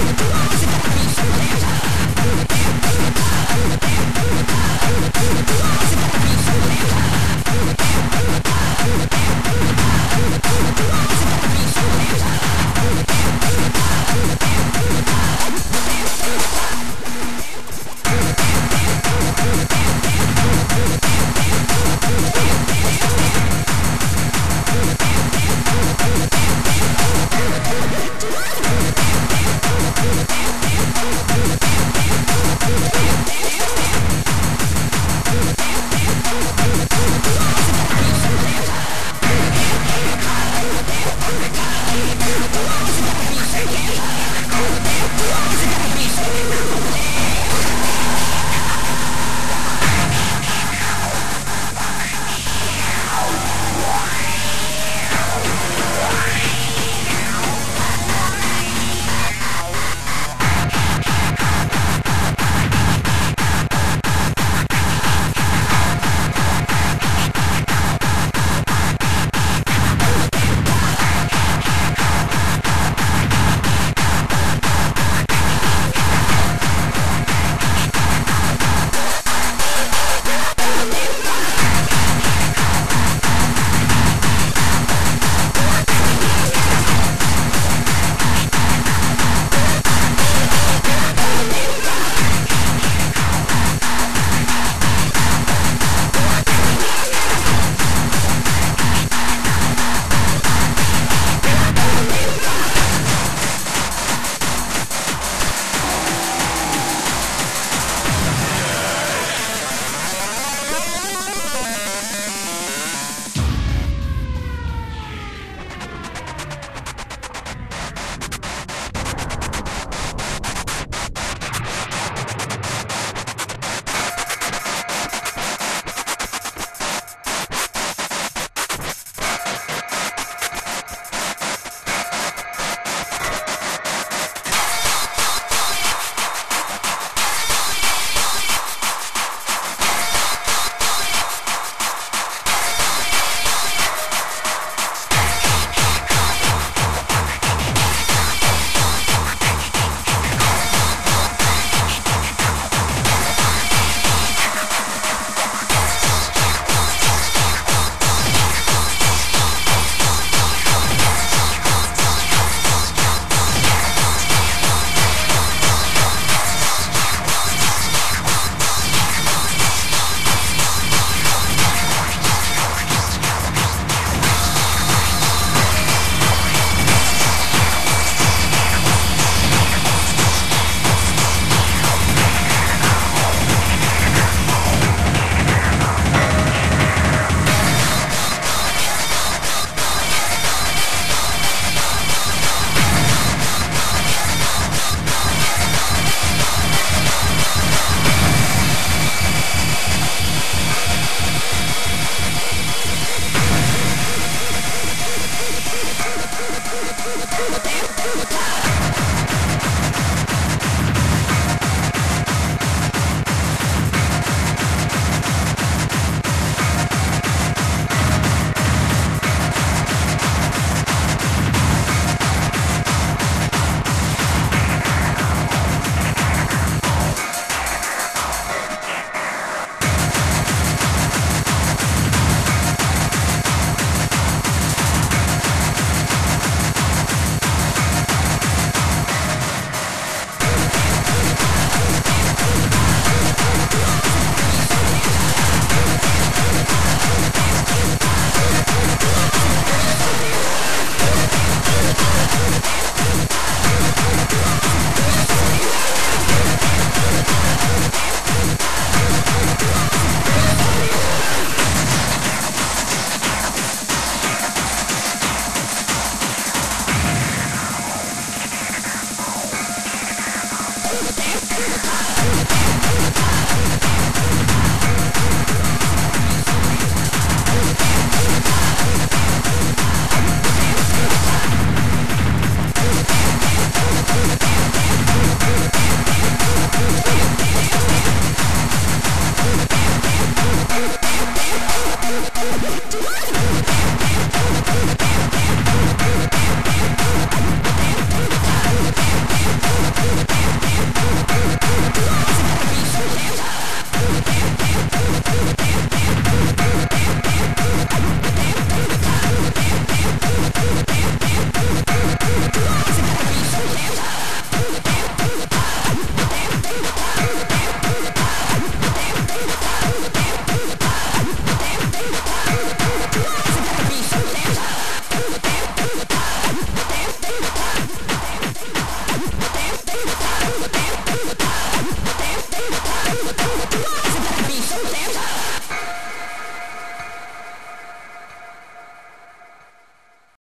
我的主公是大内